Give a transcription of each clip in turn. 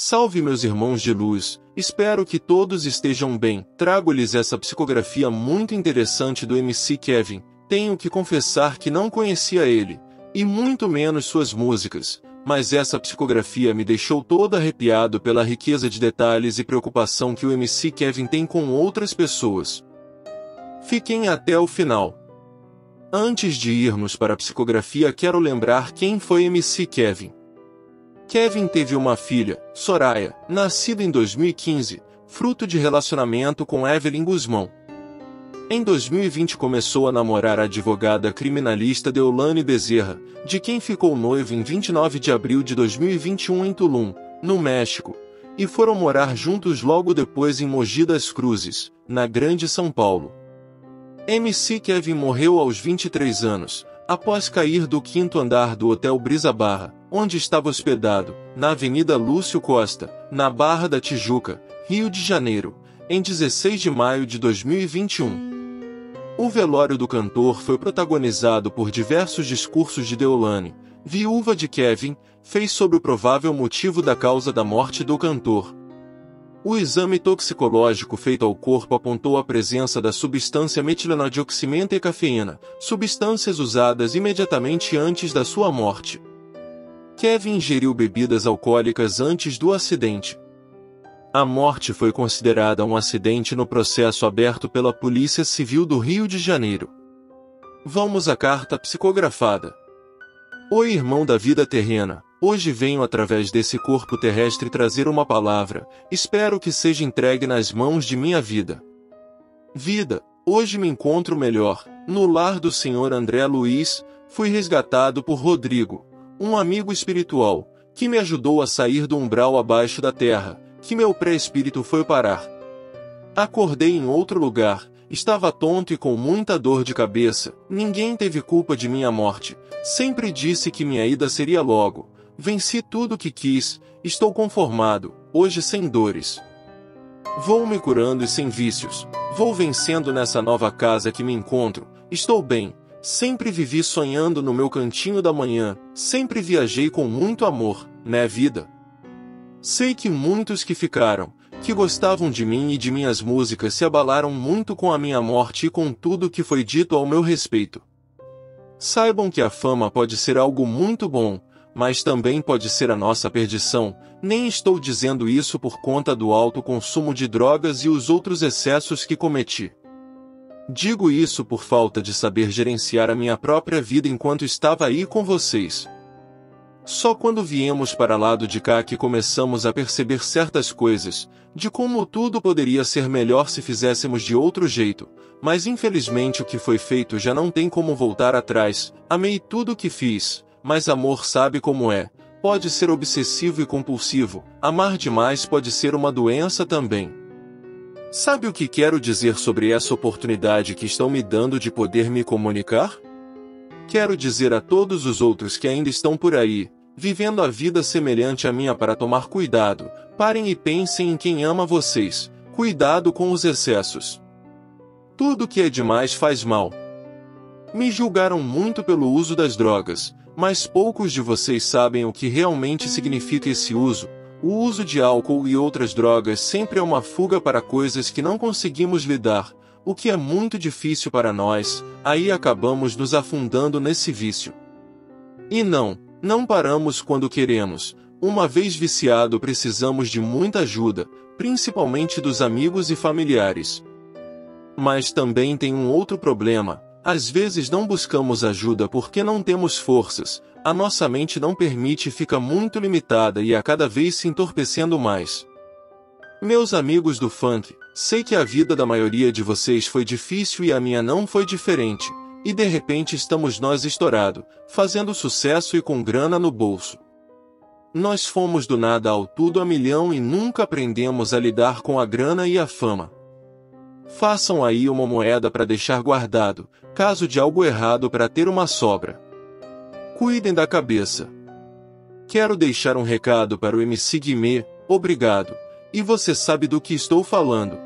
Salve meus irmãos de luz, espero que todos estejam bem. Trago-lhes essa psicografia muito interessante do MC Kevin. Tenho que confessar que não conhecia ele, e muito menos suas músicas, mas essa psicografia me deixou todo arrepiado pela riqueza de detalhes e preocupação que o MC Kevin tem com outras pessoas. Fiquem até o final. Antes de irmos para a psicografia, quero lembrar quem foi MC Kevin. Kevin teve uma filha, Soraya, nascida em 2015, fruto de relacionamento com Evelyn Guzmão. Em 2020 começou a namorar a advogada criminalista Deolane Bezerra, de quem ficou noivo em 29 de abril de 2021 em Tulum, no México, e foram morar juntos logo depois em Mogi das Cruzes, na Grande São Paulo. MC Kevin morreu aos 23 anos, após cair do quinto andar do Hotel Brisa Barra, onde estava hospedado, na Avenida Lúcio Costa, na Barra da Tijuca, Rio de Janeiro, em 16 de maio de 2021. O velório do cantor foi protagonizado por diversos discursos de Deolane, viúva de Kevin, fez sobre o provável motivo da causa da morte do cantor. O exame toxicológico feito ao corpo apontou a presença da substância metilenodioximenta e cafeína, substâncias usadas imediatamente antes da sua morte. Kevin ingeriu bebidas alcoólicas antes do acidente. A morte foi considerada um acidente no processo aberto pela Polícia Civil do Rio de Janeiro. Vamos à carta psicografada. Oi, irmão da vida terrena, hoje venho através desse corpo terrestre trazer uma palavra, espero que seja entregue nas mãos de minha vida. Vida, hoje me encontro melhor, no lar do Senhor André Luiz, fui resgatado por Rodrigo, um amigo espiritual, que me ajudou a sair do umbral abaixo da terra, que meu pré-espírito foi parar. Acordei em outro lugar, estava tonto e com muita dor de cabeça, ninguém teve culpa de minha morte, sempre disse que minha ida seria logo, venci tudo o que quis, estou conformado, hoje sem dores. Vou me curando e sem vícios, vou vencendo nessa nova casa que me encontro, estou bem, Sempre vivi sonhando no meu cantinho da manhã, sempre viajei com muito amor, né vida? Sei que muitos que ficaram, que gostavam de mim e de minhas músicas se abalaram muito com a minha morte e com tudo que foi dito ao meu respeito. Saibam que a fama pode ser algo muito bom, mas também pode ser a nossa perdição, nem estou dizendo isso por conta do alto consumo de drogas e os outros excessos que cometi. Digo isso por falta de saber gerenciar a minha própria vida enquanto estava aí com vocês. Só quando viemos para lado de cá que começamos a perceber certas coisas, de como tudo poderia ser melhor se fizéssemos de outro jeito, mas infelizmente o que foi feito já não tem como voltar atrás. Amei tudo o que fiz, mas amor sabe como é. Pode ser obsessivo e compulsivo, amar demais pode ser uma doença também. Sabe o que quero dizer sobre essa oportunidade que estão me dando de poder me comunicar? Quero dizer a todos os outros que ainda estão por aí, vivendo a vida semelhante à minha para tomar cuidado, parem e pensem em quem ama vocês, cuidado com os excessos. Tudo que é demais faz mal. Me julgaram muito pelo uso das drogas, mas poucos de vocês sabem o que realmente significa esse uso, o uso de álcool e outras drogas sempre é uma fuga para coisas que não conseguimos lidar, o que é muito difícil para nós, aí acabamos nos afundando nesse vício. E não, não paramos quando queremos, uma vez viciado precisamos de muita ajuda, principalmente dos amigos e familiares. Mas também tem um outro problema, às vezes não buscamos ajuda porque não temos forças, a nossa mente não permite fica muito limitada e a cada vez se entorpecendo mais. Meus amigos do funk, sei que a vida da maioria de vocês foi difícil e a minha não foi diferente, e de repente estamos nós estourado, fazendo sucesso e com grana no bolso. Nós fomos do nada ao tudo a milhão e nunca aprendemos a lidar com a grana e a fama. Façam aí uma moeda para deixar guardado, caso de algo errado para ter uma sobra. Cuidem da cabeça. Quero deixar um recado para o MC Guimê, obrigado. E você sabe do que estou falando.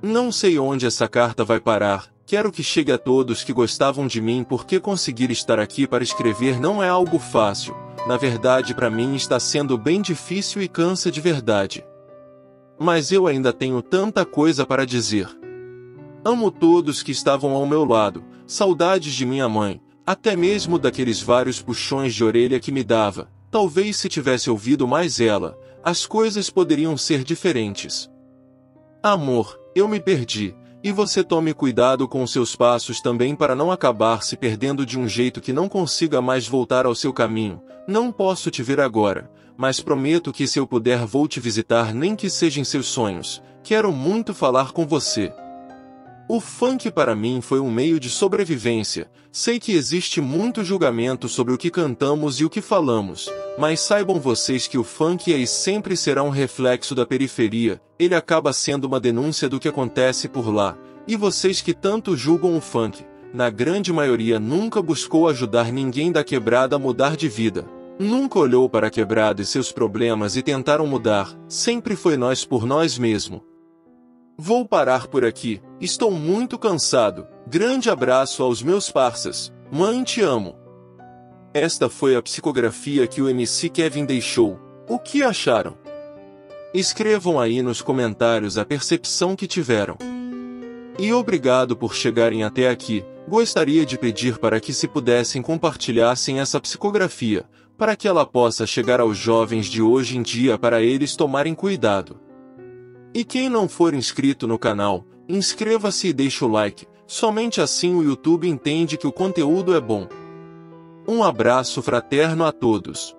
Não sei onde essa carta vai parar, quero que chegue a todos que gostavam de mim porque conseguir estar aqui para escrever não é algo fácil, na verdade para mim está sendo bem difícil e cansa de verdade. Mas eu ainda tenho tanta coisa para dizer. Amo todos que estavam ao meu lado, saudades de minha mãe, até mesmo daqueles vários puxões de orelha que me dava. Talvez se tivesse ouvido mais ela, as coisas poderiam ser diferentes. Amor, eu me perdi, e você tome cuidado com seus passos também para não acabar se perdendo de um jeito que não consiga mais voltar ao seu caminho. Não posso te ver agora, mas prometo que se eu puder vou te visitar nem que seja em seus sonhos. Quero muito falar com você. O funk para mim foi um meio de sobrevivência. Sei que existe muito julgamento sobre o que cantamos e o que falamos, mas saibam vocês que o funk é e sempre será um reflexo da periferia, ele acaba sendo uma denúncia do que acontece por lá. E vocês que tanto julgam o funk, na grande maioria nunca buscou ajudar ninguém da quebrada a mudar de vida. Nunca olhou para a quebrada e seus problemas e tentaram mudar, sempre foi nós por nós mesmos. Vou parar por aqui, estou muito cansado. Grande abraço aos meus parças. Mãe, te amo. Esta foi a psicografia que o MC Kevin deixou. O que acharam? Escrevam aí nos comentários a percepção que tiveram. E obrigado por chegarem até aqui. Gostaria de pedir para que se pudessem compartilhassem essa psicografia, para que ela possa chegar aos jovens de hoje em dia para eles tomarem cuidado. E quem não for inscrito no canal, inscreva-se e deixe o like, somente assim o YouTube entende que o conteúdo é bom. Um abraço fraterno a todos.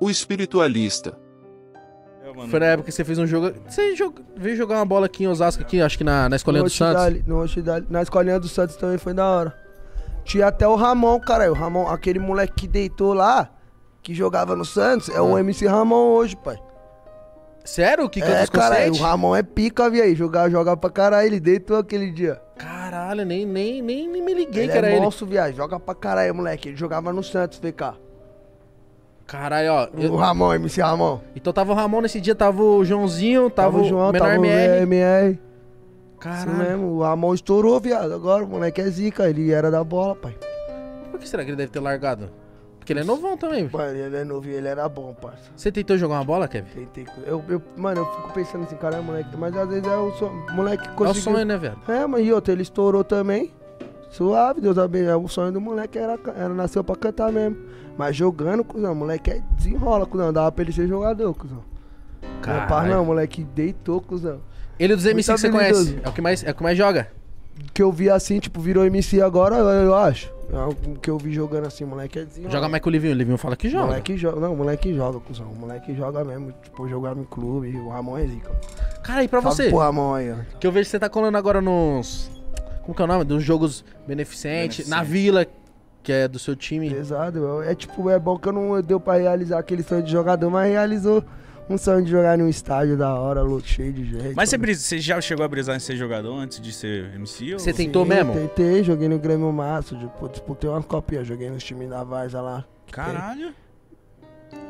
O espiritualista. Foi na época que você fez um jogo. Você jog... veio jogar uma bola aqui em Osasco, aqui, acho que na, na escolinha No do Santos. No Oxidale- na escolinha do Santos também foi da hora. Tinha até o Ramon, cara. O Ramon, aquele moleque que deitou lá, que jogava no Santos, é o MC Ramon hoje, pai. Sério? Que canta é, os cara, conscientes? o Ramon é pica, viu? Jogar, joga pra caralho. Ele deitou aquele dia. Caralho, nem, nem, nem, nem me liguei ele que era é ele. monstro, viado. Joga pra caralho, moleque. Ele jogava no Santos, VK. Caralho, ó. eu- O Ramon, MC Ramon. Então tava o Ramon nesse dia, tava o Joãozinho, tava, Tava o João, Menor tava o MR. MR. Isso Caralho. mesmo. O Ramon estourou, viado. Agora o moleque é zica. Ele era da bola, pai. Por que será que ele deve ter largado? Porque ele é novão também. Mano, ele é novo e ele era bom, parça. Você tentou jogar uma bola, Kevin? Tentei. Eu, eu, mano, eu fico pensando assim, cara, é moleque. Mas às vezes é o sonho. Moleque É o conseguiu. sonho, né, velho? É, mas e outra, ele estourou também. Suave, Deus abençoe. É, O sonho do moleque era, era nasceu pra cantar mesmo. Mas jogando, cuzão, o moleque é desenrola, cuzão. Dava pra ele ser jogador, cuzão. Não é Caralho. não, o moleque deitou, cuzão. Ele dos MC Muito que você conhece. É o que mais, é o que mais joga. Que eu vi assim, tipo, virou MC agora, eu acho. É o que eu vi jogando assim, moleque é. Joga mais que o Livinho. O Livinho fala que joga. Moleque joga. Não, o moleque joga, cuzão. O moleque joga mesmo. Tipo, jogava em clube. O Ramon é zica. Cara, e pra Salve você? pro Ramon aí, ó. Que eu vejo que você tá colando agora nos. Como que é o nome? Dos jogos beneficentes. Na vila, que é do seu time. Pesado, eu- é tipo, é bom que eu não deu pra realizar aquele sonho de jogador, mas realizou um sonho de jogar num estádio da hora, louco, cheio de gente. Mas você, brisa- você já chegou a brisar em ser jogador antes de ser MC? Ou... Você tentou mesmo? Tentei, joguei no Grêmio Massa, tipo, disputei umas copinhas, joguei nos times da Varsa lá. que tem.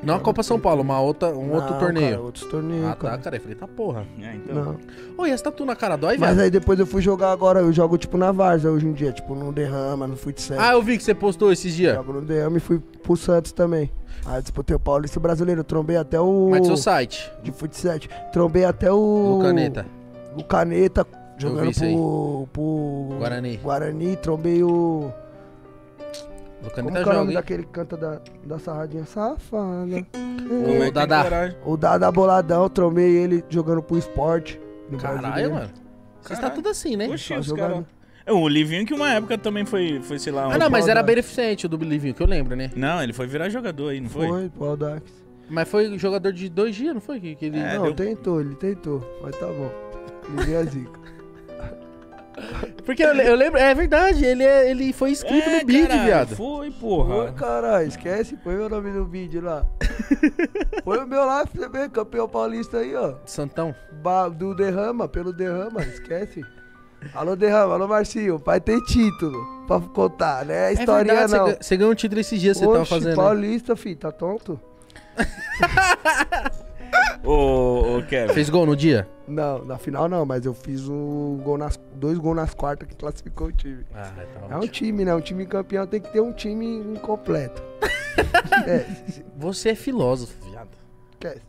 Não a Copa São Paulo, uma outra, um Não, outro torneio. Cara, outros torneios, ah, tá, cara. cara. Eu falei, tá porra. É, então. Não. Ô, e essa tatu na cara dói, Mas velho? aí depois eu fui jogar agora, eu jogo tipo na Varsa hoje em dia, tipo no Derrama, no Futsal. Ah, eu vi que você postou esses dias. Jogo no Derrama e fui pro Santos também. Aí disputei o Paulista Brasileiro, eu trombei até o... Mas seu site. de futsal. Trombei até o. No Caneta. O Caneta, jogando pro, pro. Guarani. Guarani. Trombei o. Como é o nome joga, hein? daquele que canta da, da sarradinha safada? Como é que tem Dadá. coragem? O Dada Boladão, trombei ele jogando pro esporte. no Caralho, Brasileiro. mano. Você está Caralho. tudo assim, né? Oxi, Só os jogando. caras. É, o Livinho que uma época também foi, foi sei lá. Ah, um- não, mas era beneficente o do Livinho, que eu lembro, né? Não, ele foi virar jogador aí, não foi? Foi, pro Audax. Mas foi jogador de dois dias, não foi? Que, que ele... É, não, deu- tentou, ele tentou. Mas tá bom. Ele veio a zica. Porque eu, eu lembro, é verdade, ele, é, ele foi inscrito É, no bid, caralho, viado. Foi, porra. caralho, esquece, põe meu nome no vídeo lá. põe o meu lá, também, campeão paulista aí, ó. Santão. Ba- do Derrama, pelo Derrama, esquece. Alô, Derrama, alô, Marcinho. Pai tem título pra contar, né? É historinha verdade, não. Você, ga- você ganhou um título esses dias, você tava fazendo. né? paulista, fi, tá tonto? Ô, ô, Kevin? Fez gol no dia? Não, na final não, mas eu fiz um gol nas, dois gols nas quartas que classificou o time. Ah, É um time, né? Um time campeão tem que ter um time incompleto. é, Você é filósofo, viado. esquece.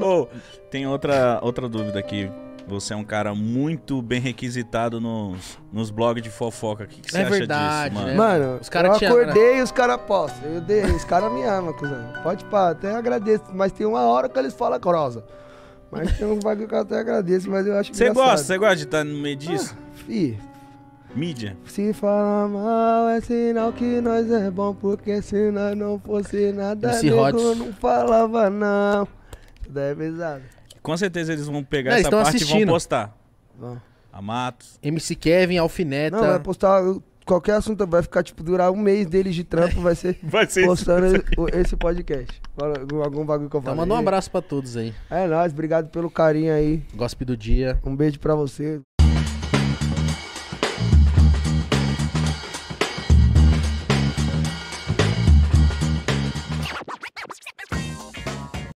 Ô, tem outra, outra dúvida aqui. Você é um cara muito bem requisitado nos, nos blogs de fofoca. O que, que você É acha verdade, disso, né? mano? Mano, Os cara eu amam, acordei e os caras postam. Eu dei, os caras me amam, cuzão. Pode pá, até agradeço. Mas tem uma hora que eles falam grossa. Mas tem um bagulho que eu até agradeço, mas eu acho Você engraçado. gosta? Você gosta de estar no meio disso? Fih, Mídia? se falar mal é sinal que nós é bom, porque se nós não fosse nada, Hot. não falava não. Tudo é pesado. Com certeza eles vão pegar Não, essa parte e assistindo. vão postar. Bom. A Matos. MC Kevin, Alfineta. Não, vai postar qualquer assunto, vai ficar, tipo, durar um mês deles de trampo, vai ser Vai ser postando o- esse podcast. Algum- Algum bagulho que eu Então falei. manda um abraço pra todos aí. É nóis, obrigado pelo carinho aí. Gospe do dia. Um beijo pra você.